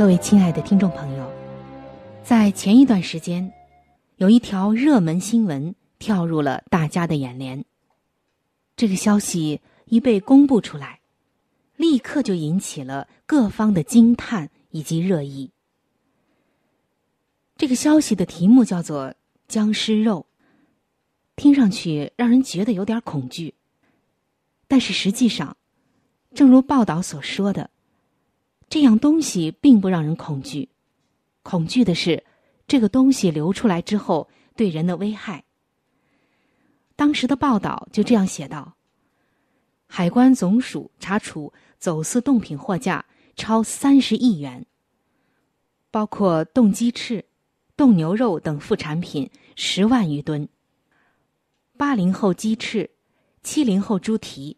各位亲爱的听众朋友，在前一段时间，有一条热门新闻。跳入了大家的眼帘。这个消息一被公布出来，立刻就引起了各方的惊叹以及热议。这个消息的题目叫做“僵尸肉”，听上去让人觉得有点恐惧。但是实际上，正如报道所说的，这样东西并不让人恐惧，恐惧的是这个东西流出来之后对人的危害。当时的报道就这样写道：海关总署查处走私冻品货价超三十亿元，包括冻鸡翅、冻牛肉等副产品十万余吨。八零后鸡翅、七零后猪蹄，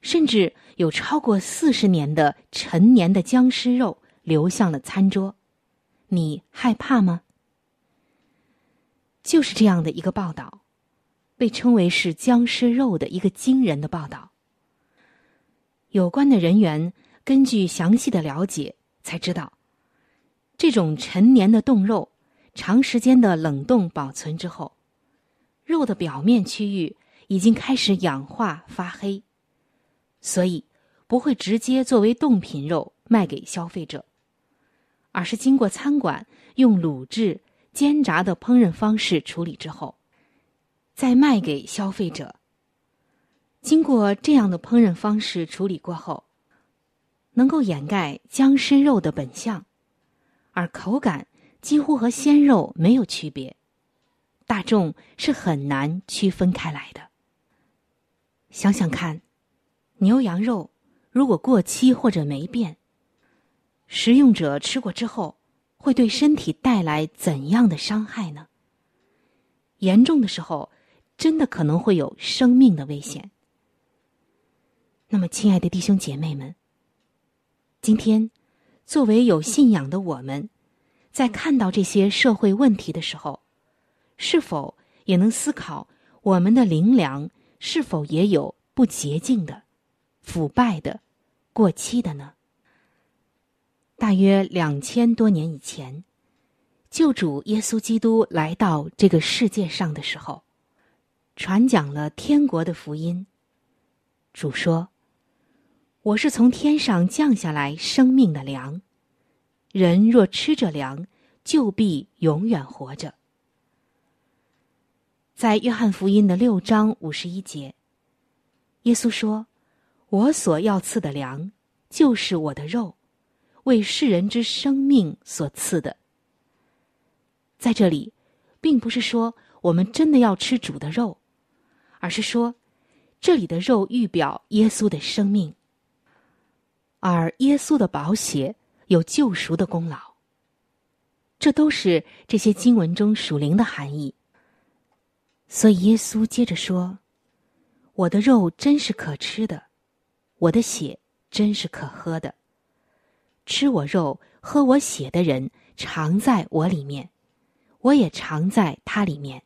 甚至有超过四十年的陈年的僵尸肉流向了餐桌，你害怕吗？就是这样的一个报道。被称为是僵尸肉的一个惊人的报道。有关的人员根据详细的了解才知道，这种陈年的冻肉，长时间的冷冻保存之后，肉的表面区域已经开始氧化发黑，所以不会直接作为冻品肉卖给消费者，而是经过餐馆用卤制、煎炸的烹饪方式处理之后。再卖给消费者。经过这样的烹饪方式处理过后，能够掩盖僵尸肉的本相，而口感几乎和鲜肉没有区别，大众是很难区分开来的。想想看，牛羊肉如果过期或者霉变，食用者吃过之后，会对身体带来怎样的伤害呢？严重的时候。真的可能会有生命的危险。那么，亲爱的弟兄姐妹们，今天作为有信仰的我们，在看到这些社会问题的时候，是否也能思考我们的灵粮是否也有不洁净的、腐败的、过期的呢？大约两千多年以前，救主耶稣基督来到这个世界上的时候。传讲了天国的福音。主说：“我是从天上降下来生命的粮，人若吃着粮，就必永远活着。”在约翰福音的六章五十一节，耶稣说：“我所要赐的粮，就是我的肉，为世人之生命所赐的。”在这里，并不是说我们真的要吃主的肉。而是说，这里的肉预表耶稣的生命，而耶稣的宝血有救赎的功劳。这都是这些经文中属灵的含义。所以耶稣接着说：“我的肉真是可吃的，我的血真是可喝的。吃我肉、喝我血的人，常在我里面，我也常在他里面。”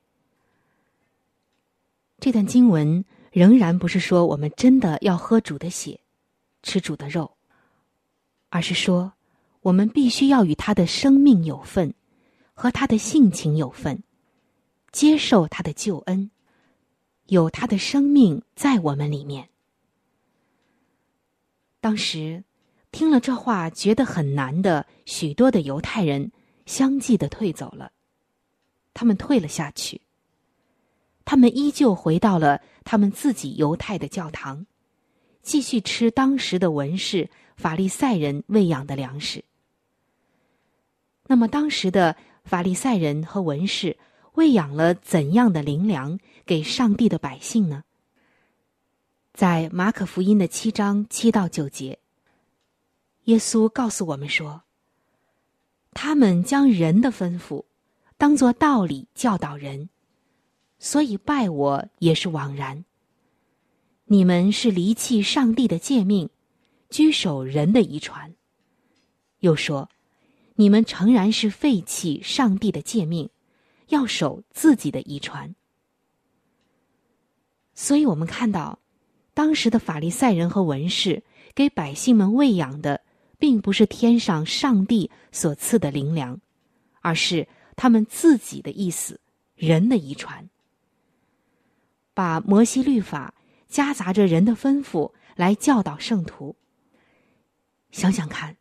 这段经文仍然不是说我们真的要喝主的血，吃主的肉，而是说我们必须要与他的生命有份，和他的性情有份，接受他的救恩，有他的生命在我们里面。当时听了这话觉得很难的许多的犹太人相继的退走了，他们退了下去。他们依旧回到了他们自己犹太的教堂，继续吃当时的文士法利赛人喂养的粮食。那么，当时的法利赛人和文士喂养了怎样的灵粮给上帝的百姓呢？在马可福音的七章七到九节，耶稣告诉我们说：“他们将人的吩咐当作道理教导人。”所以拜我也是枉然。你们是离弃上帝的诫命，居守人的遗传。又说，你们诚然是废弃上帝的诫命，要守自己的遗传。所以我们看到，当时的法利赛人和文士给百姓们喂养的，并不是天上上帝所赐的灵粮，而是他们自己的意思，人的遗传。把摩西律法夹杂着人的吩咐来教导圣徒。想想看，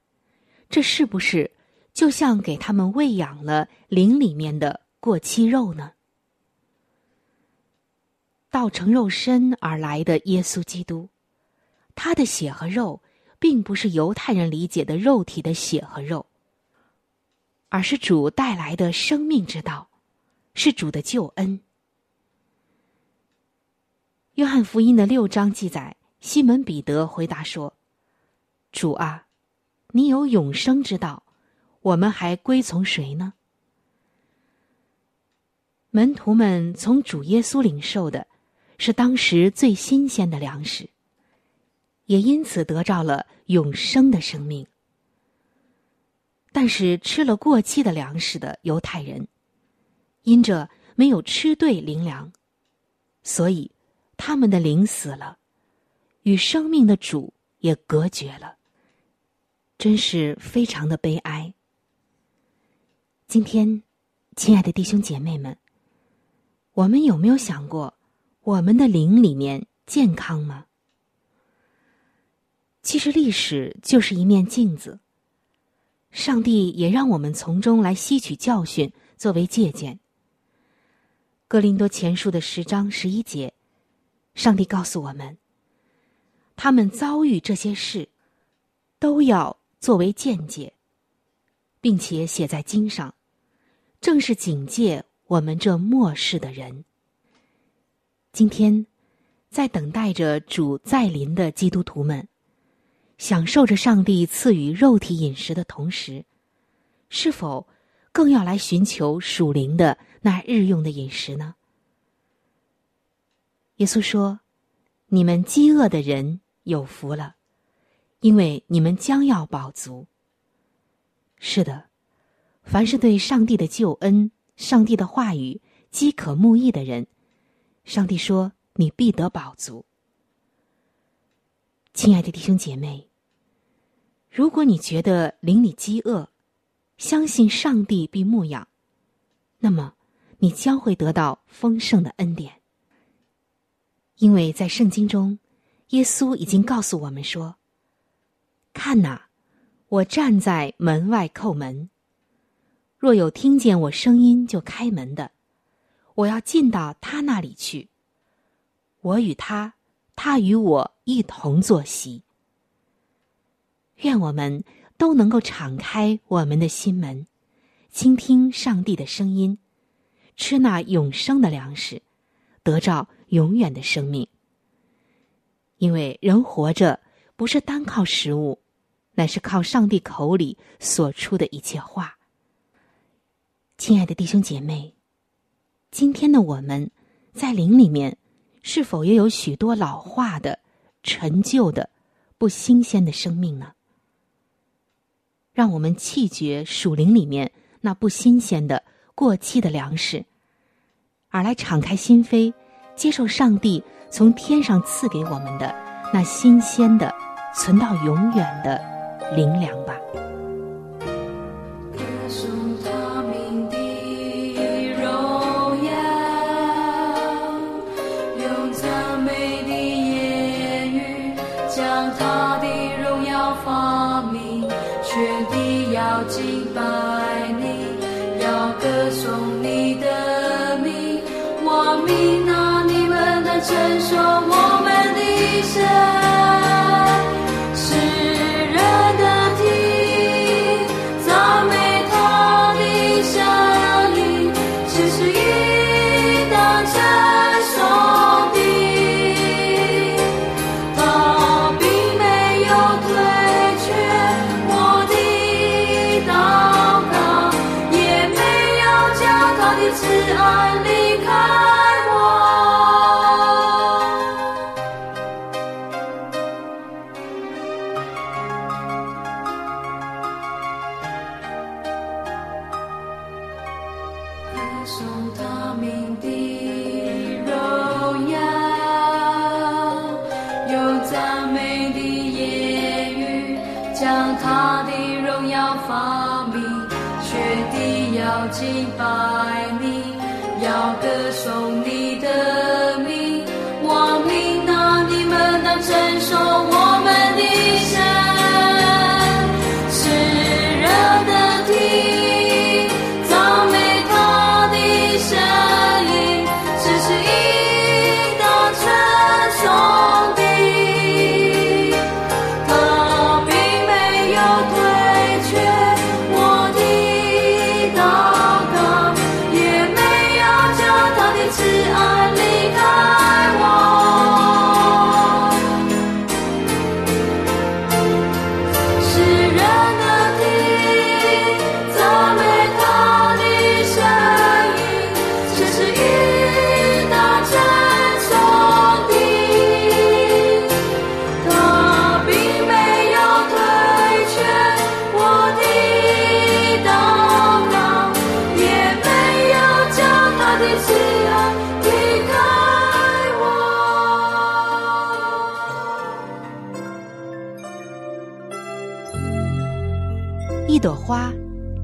这是不是就像给他们喂养了灵里面的过期肉呢？道成肉身而来的耶稣基督，他的血和肉，并不是犹太人理解的肉体的血和肉，而是主带来的生命之道，是主的救恩。约翰福音的六章记载，西门彼得回答说：“主啊，你有永生之道，我们还归从谁呢？”门徒们从主耶稣领受的，是当时最新鲜的粮食，也因此得着了永生的生命。但是吃了过期的粮食的犹太人，因着没有吃对灵粮，所以。他们的灵死了，与生命的主也隔绝了，真是非常的悲哀。今天，亲爱的弟兄姐妹们，我们有没有想过，我们的灵里面健康吗？其实历史就是一面镜子，上帝也让我们从中来吸取教训，作为借鉴。哥林多前书的十章十一节。上帝告诉我们，他们遭遇这些事，都要作为见解，并且写在经上，正是警戒我们这末世的人。今天，在等待着主再临的基督徒们，享受着上帝赐予肉体饮食的同时，是否更要来寻求属灵的那日用的饮食呢？耶稣说：“你们饥饿的人有福了，因为你们将要饱足。”是的，凡是对上帝的救恩、上帝的话语饥渴慕义的人，上帝说：“你必得饱足。”亲爱的弟兄姐妹，如果你觉得邻里饥饿，相信上帝必牧养，那么你将会得到丰盛的恩典。因为在圣经中，耶稣已经告诉我们说：“看哪，我站在门外叩门。若有听见我声音就开门的，我要进到他那里去。我与他，他与我一同坐席。愿我们都能够敞开我们的心门，倾听上帝的声音，吃那永生的粮食，得着。”永远的生命，因为人活着不是单靠食物，乃是靠上帝口里所出的一切话。亲爱的弟兄姐妹，今天的我们在灵里面，是否也有许多老化的、陈旧的、不新鲜的生命呢？让我们弃绝属灵里面那不新鲜的、过期的粮食，而来敞开心扉。接受上帝从天上赐给我们的那新鲜的、存到永远的灵粮吧。赞美的言语，将他的荣耀发明，全地要敬拜你，要歌颂你的名。我明，那你们能承受我们的神？送他名的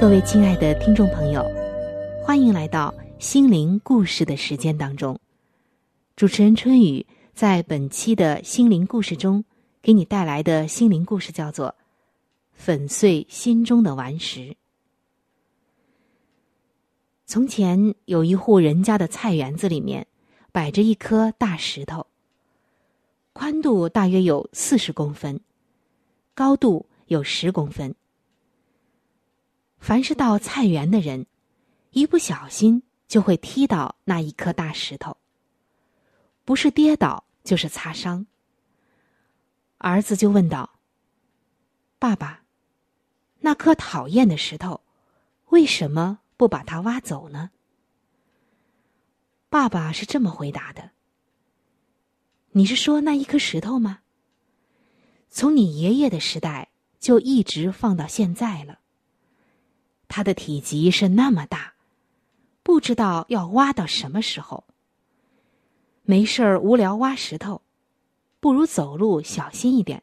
各位亲爱的听众朋友，欢迎来到心灵故事的时间当中。主持人春雨在本期的心灵故事中，给你带来的心灵故事叫做《粉碎心中的顽石》。从前有一户人家的菜园子里面，摆着一颗大石头，宽度大约有四十公分，高度有十公分。凡是到菜园的人，一不小心就会踢到那一颗大石头。不是跌倒，就是擦伤。儿子就问道：“爸爸，那颗讨厌的石头，为什么不把它挖走呢？”爸爸是这么回答的：“你是说那一颗石头吗？从你爷爷的时代就一直放到现在了。”它的体积是那么大，不知道要挖到什么时候。没事儿无聊挖石头，不如走路小心一点，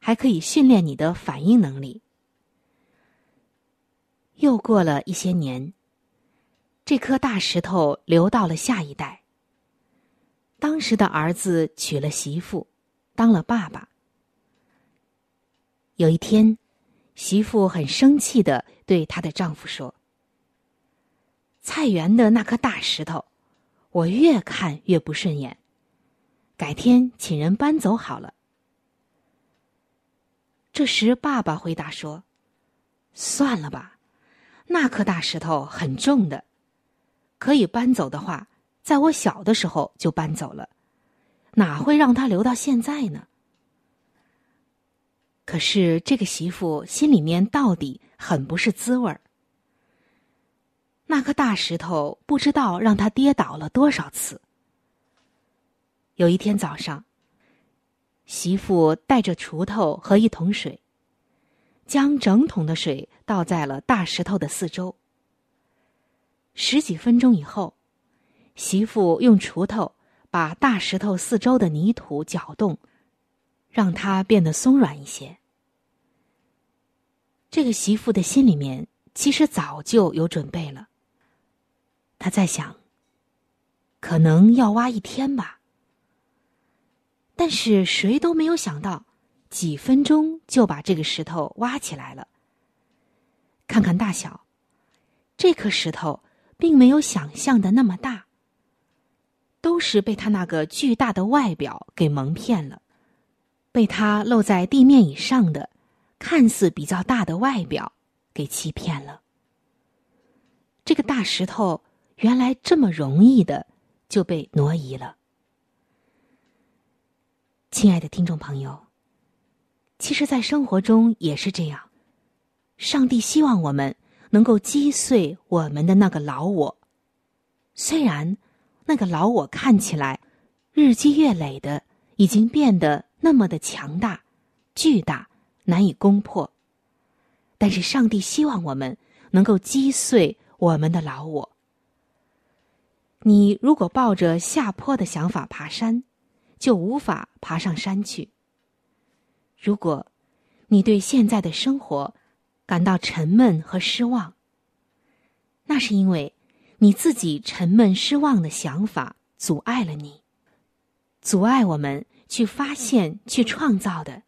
还可以训练你的反应能力。又过了一些年，这颗大石头流到了下一代。当时的儿子娶了媳妇，当了爸爸。有一天。媳妇很生气的对她的丈夫说：“菜园的那颗大石头，我越看越不顺眼，改天请人搬走好了。”这时，爸爸回答说：“算了吧，那颗大石头很重的，可以搬走的话，在我小的时候就搬走了，哪会让它留到现在呢？”可是这个媳妇心里面到底很不是滋味儿。那颗大石头不知道让他跌倒了多少次。有一天早上，媳妇带着锄头和一桶水，将整桶的水倒在了大石头的四周。十几分钟以后，媳妇用锄头把大石头四周的泥土搅动，让它变得松软一些。这个媳妇的心里面其实早就有准备了。她在想，可能要挖一天吧。但是谁都没有想到，几分钟就把这个石头挖起来了。看看大小，这颗石头并没有想象的那么大。都是被他那个巨大的外表给蒙骗了，被它露在地面以上的、看似比较大的外表给欺骗了。这个大石头原来这么容易的就被挪移了。亲爱的听众朋友，其实，在生活中也是这样。上帝希望我们能够击碎我们的那个老我，虽然那个老我看起来日积月累的已经变得那么的强大、巨大、难以攻破，但是上帝希望我们能够击碎我们的老我。你如果抱着下坡的想法爬山，就无法爬上山去。如果你对现在的生活感到沉闷和失望，那是因为你自己沉闷失望的想法阻碍了你，阻碍我们去发现、去创造的，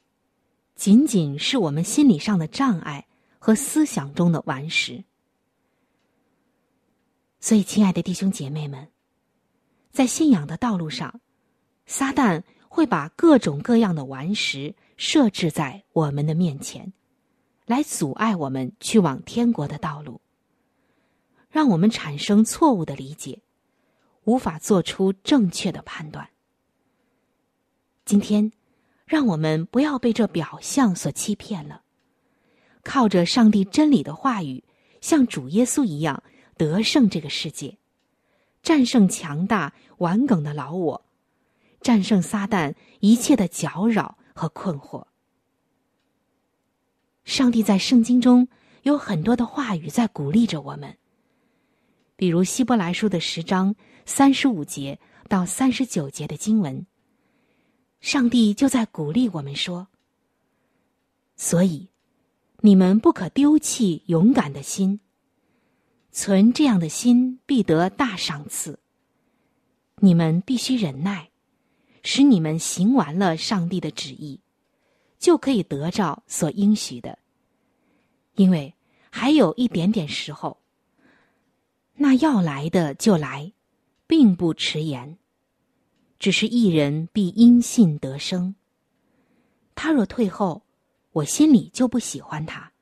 仅仅是我们心理上的障碍和思想中的顽石。所以，亲爱的弟兄姐妹们，在信仰的道路上。撒旦会把各种各样的顽石设置在我们的面前，来阻碍我们去往天国的道路，让我们产生错误的理解，无法做出正确的判断。今天，让我们不要被这表象所欺骗了，靠着上帝真理的话语，像主耶稣一样得胜这个世界，战胜强大顽梗的老我。战胜撒旦一切的搅扰和困惑。上帝在圣经中有很多的话语在鼓励着我们，比如希伯来书的十章三十五节到三十九节的经文，上帝就在鼓励我们说：“所以，你们不可丢弃勇敢的心，存这样的心必得大赏赐。你们必须忍耐。”使你们行完了上帝的旨意，就可以得着所应许的。因为还有一点点时候，那要来的就来，并不迟延。只是一人必因信得生。他若退后，我心里就不喜欢他。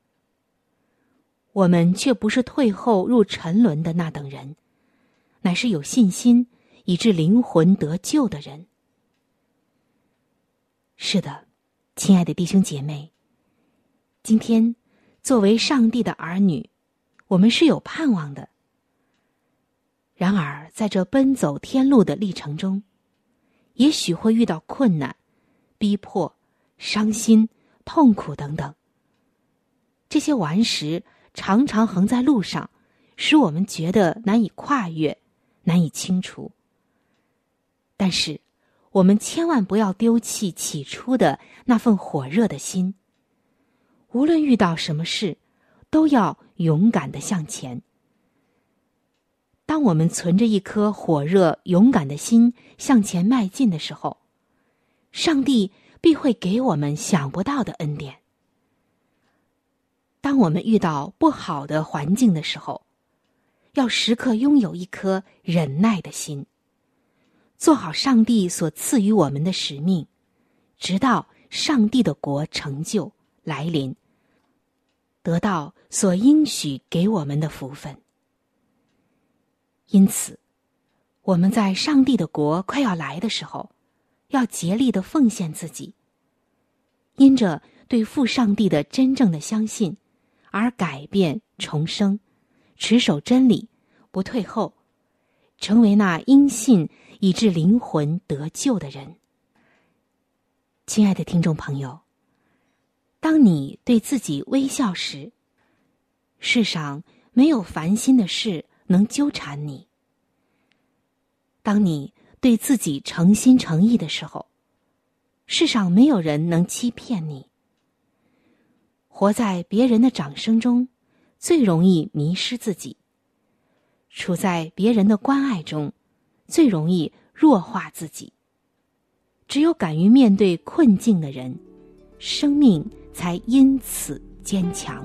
我们却不是退后入沉沦的那等人，乃是有信心以致灵魂得救的人。是的，亲爱的弟兄姐妹，今天作为上帝的儿女，我们是有盼望的。然而，在这奔走天路的历程中，也许会遇到困难、逼迫、伤心、痛苦等等。这些顽石常常横在路上，使我们觉得难以跨越、难以清除。但是，我们千万不要丢弃起初的那份火热的心。无论遇到什么事，都要勇敢的向前。当我们存着一颗火热勇敢的心向前迈进的时候，上帝必会给我们想不到的恩典。当我们遇到不好的环境的时候，要时刻拥有一颗忍耐的心。做好上帝所赐予我们的使命，直到上帝的国成就来临，得到所应许给我们的福分。因此，我们在上帝的国快要来的时候，要竭力的奉献自己，因着对父上帝的真正的相信，而改变重生，持守真理，不退后，成为那因信。以致灵魂得救的人，亲爱的听众朋友，当你对自己微笑时，世上没有烦心的事能纠缠你；当你对自己诚心诚意的时候，世上没有人能欺骗你。活在别人的掌声中，最容易迷失自己；处在别人的关爱中，最容易弱化自己。只有敢于面对困境的人，生命才因此坚强。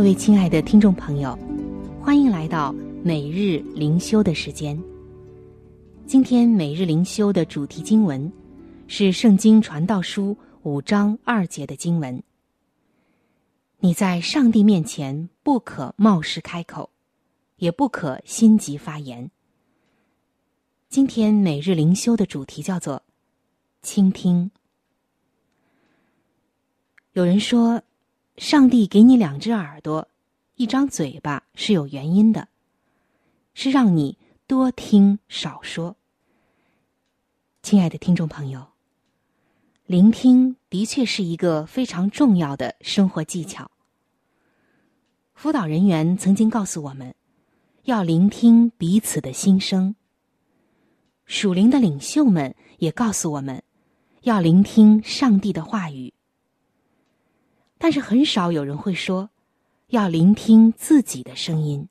各位亲爱的听众朋友，欢迎来到每日灵修的时间。今天每日灵修的主题经文是《圣经传道书》。五章二节的经文：你在上帝面前不可冒失开口，也不可心急发言。今天每日灵修的主题叫做“倾听”。有人说，上帝给你两只耳朵、一张嘴巴是有原因的，是让你多听少说。亲爱的听众朋友。聆听的确是一个非常重要的生活技巧。辅导人员曾经告诉我们，要聆听彼此的心声。属灵的领袖们也告诉我们，要聆听上帝的话语。但是很少有人会说，要聆听自己的声音。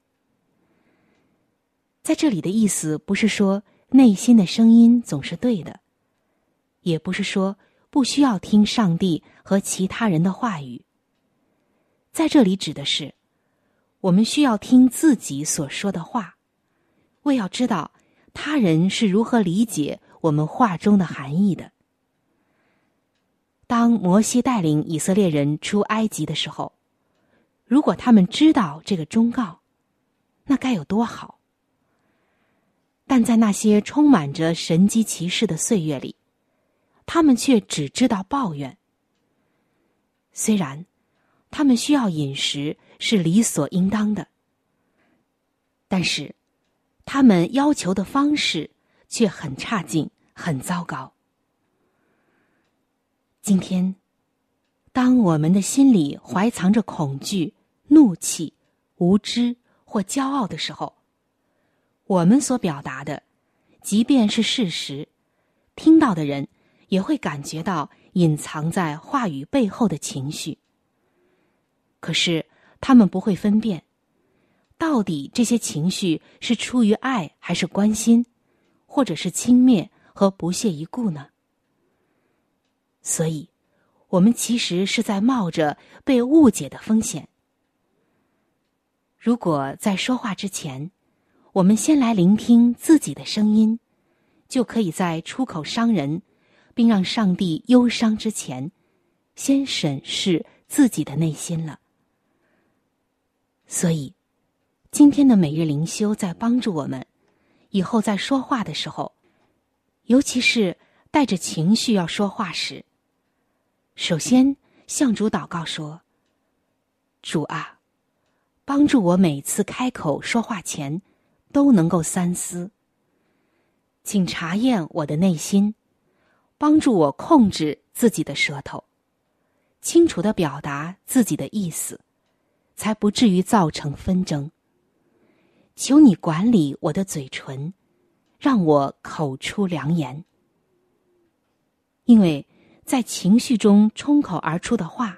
在这里的意思不是说内心的声音总是对的，也不是说。不需要听上帝和其他人的话语。在这里指的是，我们需要听自己所说的话，为要知道他人是如何理解我们话中的含义的。当摩西带领以色列人出埃及的时候，如果他们知道这个忠告，那该有多好！但在那些充满着神机骑士的岁月里，他们却只知道抱怨。虽然他们需要饮食是理所应当的，但是他们要求的方式却很差劲、很糟糕。今天，当我们的心里怀藏着恐惧、怒气、无知或骄傲的时候，我们所表达的，即便是事实，听到的人。也会感觉到隐藏在话语背后的情绪，可是他们不会分辨，到底这些情绪是出于爱还是关心，或者是轻蔑和不屑一顾呢？所以，我们其实是在冒着被误解的风险。如果在说话之前，我们先来聆听自己的声音，就可以在出口伤人。并让上帝忧伤之前，先审视自己的内心了。所以，今天的每日灵修在帮助我们，以后在说话的时候，尤其是带着情绪要说话时，首先向主祷告说：“主啊，帮助我每次开口说话前都能够三思，请查验我的内心。”帮助我控制自己的舌头，清楚的表达自己的意思，才不至于造成纷争。求你管理我的嘴唇，让我口出良言。因为在情绪中冲口而出的话，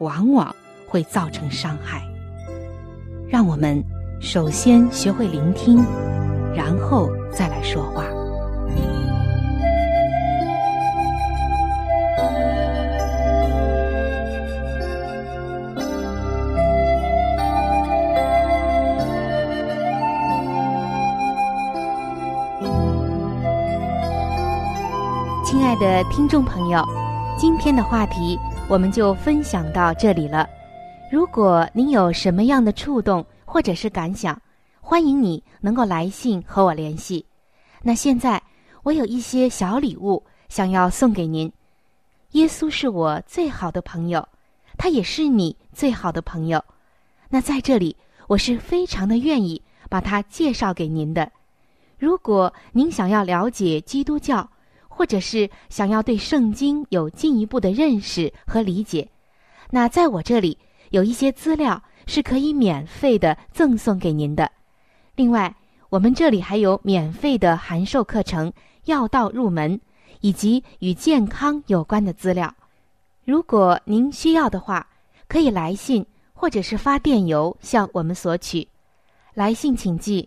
往往会造成伤害。让我们首先学会聆听，然后再来说话。亲爱的听众朋友，今天的话题我们就分享到这里了。如果您有什么样的触动或者是感想，欢迎你能够来信和我联系。那现在我有一些小礼物想要送给您。耶稣是我最好的朋友，他也是你最好的朋友。那在这里，我是非常的愿意把他介绍给您的。如果您想要了解基督教，或者是想要对圣经有进一步的认识和理解，那在我这里有一些资料是可以免费的赠送给您的。另外，我们这里还有免费的函授课程《药道入门》，以及与健康有关的资料。如果您需要的话，可以来信或者是发电邮向我们索取。来信请寄。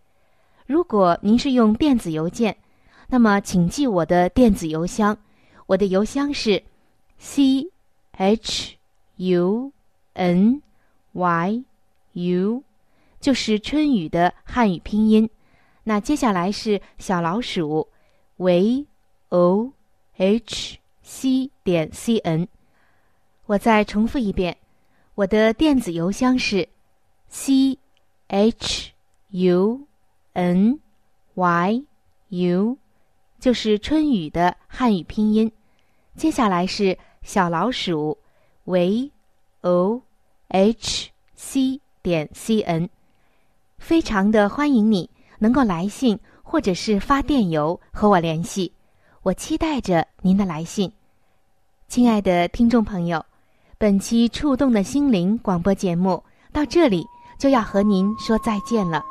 如果您是用电子邮件，那么请记我的电子邮箱，我的邮箱是 c h u n y u，就是春雨的汉语拼音。那接下来是小老鼠 v o h c 点 c n。我再重复一遍，我的电子邮箱是 c h u n y u，就是春雨的汉语拼音。接下来是小老鼠 v o h c 点 c n，非常的欢迎你能够来信或者是发电邮和我联系，我期待着您的来信。亲爱的听众朋友，本期触动的心灵广播节目到这里就要和您说再见了。